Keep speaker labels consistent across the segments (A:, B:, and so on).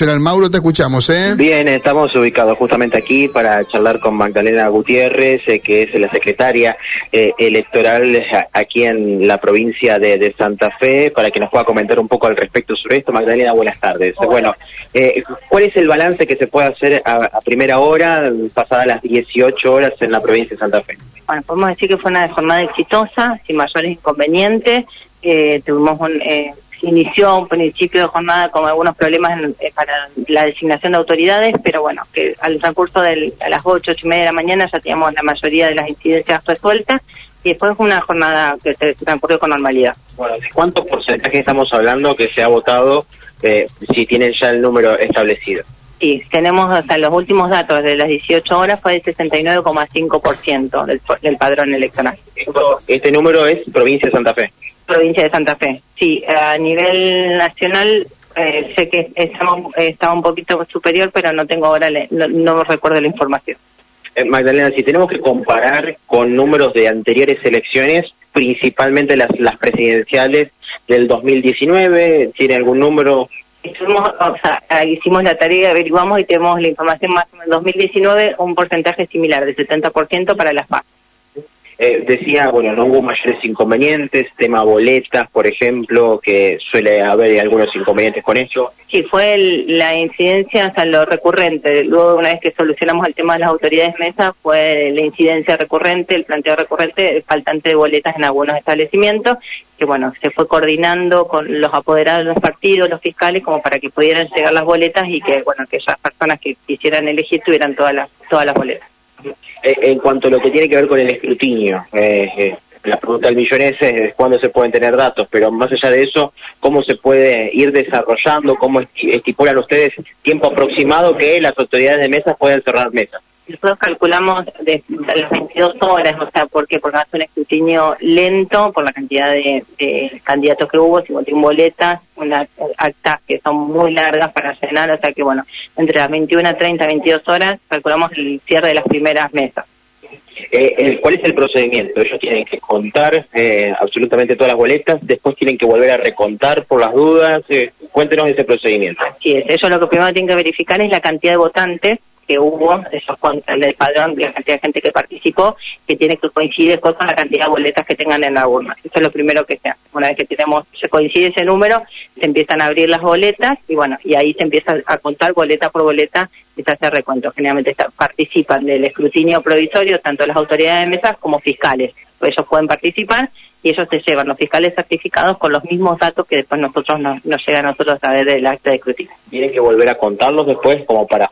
A: General Mauro, te escuchamos, ¿eh?
B: Bien, estamos ubicados justamente aquí para charlar con Magdalena Gutiérrez, eh, que es la secretaria eh, electoral aquí en la provincia de, Santa Fe, para que nos pueda comentar un poco al respecto sobre esto. Magdalena, buenas tardes. Bueno, eh, ¿cuál es el balance que se puede hacer a, primera hora, pasadas las 18 horas en la provincia de Santa Fe?
C: Bueno, podemos decir que fue una jornada exitosa, sin mayores inconvenientes. tuvimos un inició un principio de jornada con algunos problemas eh, para la designación de autoridades, pero bueno, que al transcurso de las 8, 8 y media de la mañana ya teníamos la mayoría de las incidencias resueltas y después fue una jornada que se transcurrió con normalidad.
B: Bueno, ¿de cuánto porcentaje estamos hablando que se ha votado eh, si tienen ya el número establecido?
C: Sí, tenemos hasta los últimos datos de las 18 horas fue del 69,5% del, del padrón electoral.
B: este número es provincia de Santa Fe
C: provincia de Santa Fe. Sí, a nivel nacional eh, sé que estamos, estaba un poquito superior, pero no tengo ahora, no, recuerdo la información.
B: Eh, Magdalena, si tenemos que comparar con números de anteriores elecciones, principalmente las, las presidenciales del 2019, ¿tiene algún número?
C: o sea, hicimos la tarea, averiguamos y tenemos la información más menos 2019, un porcentaje similar de 70% para las PAC.
B: Eh, decía, bueno, no hubo mayores inconvenientes, tema boletas, por ejemplo, que suele haber algunos inconvenientes con eso.
C: Sí, fue la incidencia, o sea, lo recurrente. Luego, una vez que solucionamos el tema de las autoridades mesa, fue la incidencia recurrente, el planteo recurrente, el faltante de boletas en algunos establecimientos, que bueno, se fue coordinando con los apoderados de los partidos, los fiscales, como para que pudieran llegar las boletas y que, bueno, aquellas personas que quisieran elegir tuvieran todas las, todas las boletas.
B: Eh, en cuanto a lo que tiene que ver con el escrutinio, eh, eh, la pregunta del millón es, cuándo se pueden tener datos, pero más allá de eso, ¿cómo se puede ir desarrollando? ¿Cómo estipulan ustedes tiempo aproximado que las autoridades de mesas pueden cerrar mesas?
C: Nosotros calculamos de, las 22 horas, o sea, ¿por qué? Porque hace un escrutinio lento por la cantidad de, candidatos que hubo, 51 boletas, unas actas que son muy largas para llenar, o sea que bueno, entre las 21, 30, 22 horas calculamos el cierre de las primeras mesas.
B: Eh, ¿Cuál es el procedimiento? Ellos tienen que contar eh, absolutamente todas las boletas, después tienen que volver a recontar por las dudas. Eh, cuéntenos ese procedimiento.
C: Sí, ellos lo que primero tienen que verificar es la cantidad de votantes que hubo, esos el padrón, la cantidad de gente que participó, que tiene que coincidir con la cantidad de boletas que tengan en la urna. Eso es lo primero que se hace. Una vez que tenemos, se coincide ese número, se empiezan a abrir las boletas y bueno, y ahí se empieza a contar boleta por boleta y se hace recuento. Generalmente participan del escrutinio provisorio tanto las autoridades de mesas como fiscales. Ellos pueden participar y ellos se llevan los fiscales certificados con los mismos datos que después nosotros nos, nos llega a nosotros a través del acta de escrutinio.
B: Tienen que volver a contarlos después como para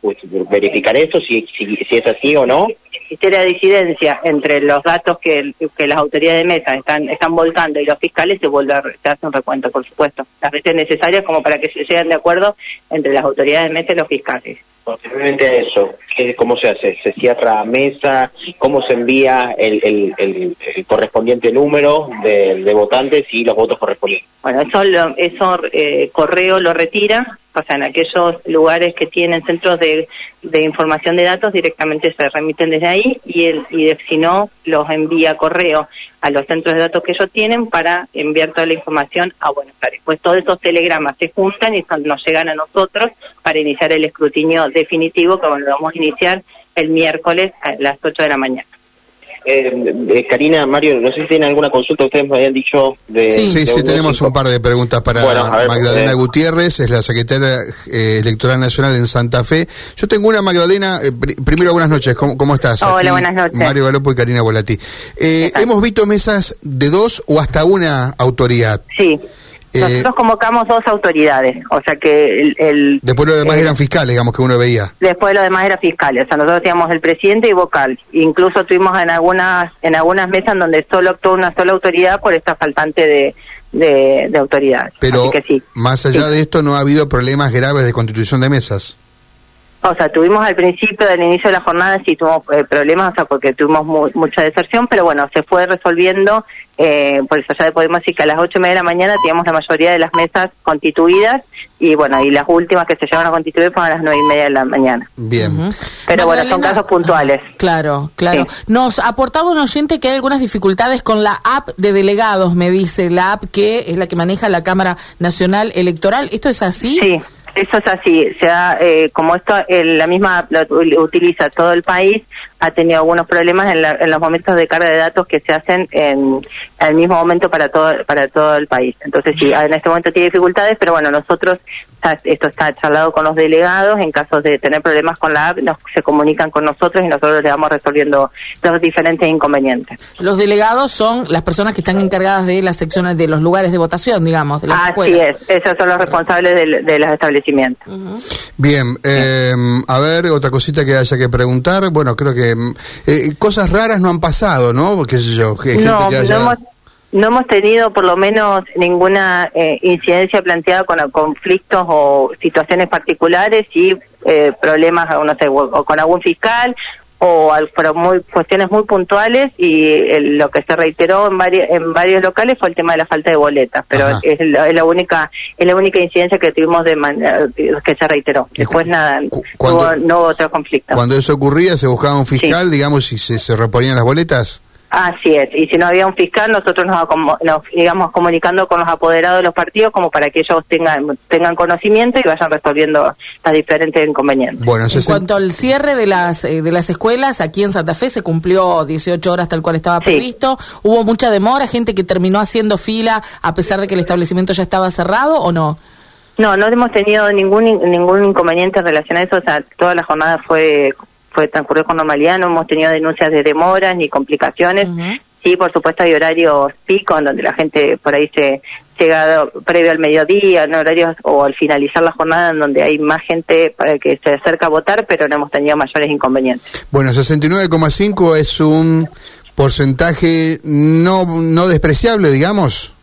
B: verificar eso, si, si, si es así o no.
C: Existe la disidencia entre los datos que, que las autoridades de mesa están, están volcando y los fiscales, se vuelve a, se hace un recuento, por supuesto. Las veces necesarias como para que se lleguen de acuerdo entre las autoridades de mesa y los fiscales.
B: Posteriormente a eso, ¿cómo se hace? ¿Se cierra mesa? ¿Cómo se envía el, correspondiente número de, de, votantes y los votos correspondientes?
C: Bueno, eso, eso eh, correo lo retira o sea, en aquellos lugares que tienen centros de, información de datos directamente se remiten desde ahí y, el, y si no, los envía correo a los centros de datos que ellos tienen para enviar toda la información a Buenos Aires. Pues todos esos telegramas se juntan y nos llegan a nosotros para iniciar el escrutinio definitivo que lo vamos a iniciar el miércoles a las 8 de la mañana.
B: Eh, eh, Karina, Mario, no sé si tienen alguna consulta, ustedes me habían dicho de...
A: Sí, sí, tenemos un par de preguntas para Magdalena eh. Gutiérrez, es la secretaria eh, electoral nacional en Santa Fe. Yo tengo una, Magdalena, primero buenas noches, ¿cómo, cómo estás?
C: Hola, buenas noches.
A: Mario Galopo y Karina Volati. hemos visto mesas de dos o hasta una autoridad.
C: Sí. Eh, nosotros convocamos dos autoridades, o sea que el...
A: después lo demás eran fiscales, digamos, que uno veía.
C: Después lo demás eran fiscales, o sea, nosotros teníamos el presidente y vocal. Incluso tuvimos en algunas en algunas mesas donde solo actuó una sola autoridad por esta faltante de, de, autoridad.
A: Pero
C: que sí.
A: más allá de esto, no ha habido problemas graves de constitución de mesas.
C: O sea, tuvimos al principio del inicio de la jornada, sí tuvimos eh, problemas, o sea, porque tuvimos mucha deserción, pero bueno, se fue resolviendo, eh, por eso ya podemos decir que a las ocho y media de la mañana teníamos la mayoría de las mesas constituidas, y bueno, y las últimas que se llevan a constituir fueron a las nueve y media de la mañana.
A: Bien.
C: Pero bueno, son casos puntuales.
D: claro, claro. Nos aportaba un oyente que hay algunas dificultades con la app de delegados, me dice, la app que es la que maneja la Cámara Nacional Electoral. ¿Esto es así?
C: Sí. Eso es así. O sea, eh, como esto, la misma lo utiliza todo el país, ha tenido algunos problemas en, los momentos de carga de datos que se hacen en, el mismo momento para todo para todo el país. Entonces, sí, en este momento tiene dificultades, pero bueno, nosotros esto está charlado con los delegados. En caso de tener problemas con la app, nos, se comunican con nosotros y nosotros le vamos resolviendo los diferentes inconvenientes.
D: Los delegados son las personas que están encargadas de las secciones de los lugares de votación, digamos, de las
C: Así es, esos son los responsables de, los establecimientos.
A: Bien, eh, a ver, otra cosita que haya que preguntar. Bueno, creo que eh, cosas raras no han pasado, ¿no? ¿Qué sé yo?
C: Gente no, que haya... no hemos no hemos tenido por lo menos ninguna eh, incidencia planteada con conflictos o situaciones particulares y eh, problemas, no sé, o, con algún fiscal o al, pero muy cuestiones muy puntuales y lo que se reiteró en varios en varios locales fue el tema de la falta de boletas pero es la, única es la única incidencia que tuvimos de que se reiteró. Después nada no, hubo otro conflicto.
A: cuando eso ocurría se buscaba un fiscal digamos y se, se reponían las boletas
C: Así es, y si no había un fiscal, nosotros nos, nos íbamos comunicando con los apoderados de los partidos como para que ellos tengan tengan conocimiento y vayan resolviendo las diferentes inconvenientes.
D: Bueno, en cuanto al cierre de las eh, de las escuelas, aquí en Santa Fe se cumplió 18 horas tal cual estaba previsto. ¿Hubo mucha demora, gente que terminó haciendo fila a pesar de que el establecimiento ya estaba cerrado o no?
C: No, no hemos tenido ningún ningún inconveniente en relación a eso, o sea, toda la jornada fue fue transcurrió con normalidad, no hemos tenido denuncias de demoras ni complicaciones. Sí, por supuesto hay horarios pico en donde la gente por ahí se llega previo al mediodía, en horarios o al finalizar la jornada en donde hay más gente para que se acerca a votar, pero no hemos tenido mayores inconvenientes.
A: Bueno, 69,5 es un porcentaje no no despreciable, digamos.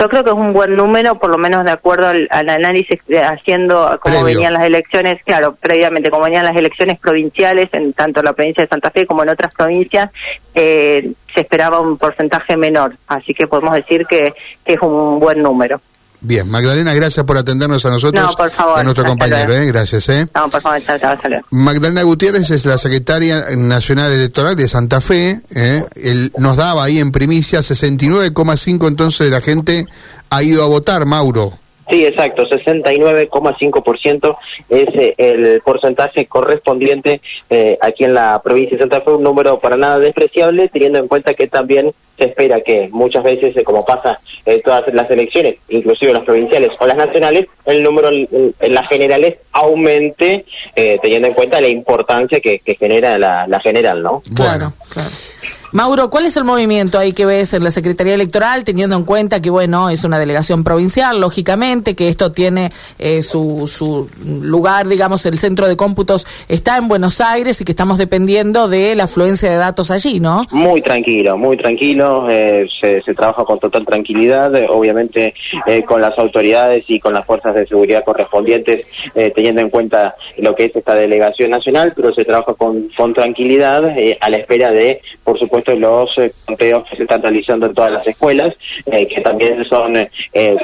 C: Yo creo que es un buen número, por lo menos de acuerdo al, análisis haciendo cómo venían las elecciones, claro, previamente, como venían las elecciones provinciales, en tanto en la provincia de Santa Fe como en otras provincias, eh, se esperaba un porcentaje menor. Así que podemos decir que, es un buen número.
A: Bien, Magdalena, gracias por atendernos a nosotros.
C: No, por favor.
A: A nuestro compañero, ¿eh? Gracias, ¿eh?
C: No, por favor, chao, chao,
A: Magdalena Gutiérrez es la secretaria nacional electoral de Santa Fe. ¿eh? Él nos daba ahí en primicia 69,5 entonces de la gente ha ido a votar, Mauro.
B: Sí, exacto, 69,5% es eh, el porcentaje correspondiente eh, aquí en la provincia de Santa Fe, un número para nada despreciable, teniendo en cuenta que también se espera que muchas veces, eh, como pasa en todas las elecciones, inclusive las provinciales o las nacionales, el número en, las generales aumente, teniendo en cuenta la importancia que, genera la, la, general, ¿no?
D: Claro, claro. Mauro, ¿cuál es el movimiento ahí que ves en la Secretaría Electoral, teniendo en cuenta que, bueno, es una delegación provincial, lógicamente, que esto tiene eh, su, su lugar, digamos, el centro de cómputos está en Buenos Aires y que estamos dependiendo de la afluencia de datos allí, ¿no?
B: Muy tranquilo, muy tranquilo, eh, se, trabaja con total tranquilidad, eh, obviamente con las autoridades y con las fuerzas de seguridad correspondientes, teniendo en cuenta lo que es esta delegación nacional, pero se trabaja con, con tranquilidad a la espera de, por supuesto, los eh, conteos que se están realizando en todas las escuelas, eh, que también son eh,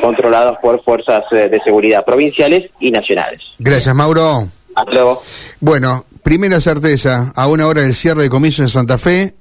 B: controlados por fuerzas de seguridad provinciales y nacionales.
A: Gracias, Mauro.
B: Hasta luego.
A: Bueno, primera certeza, a una hora del cierre de comicio en Santa Fe,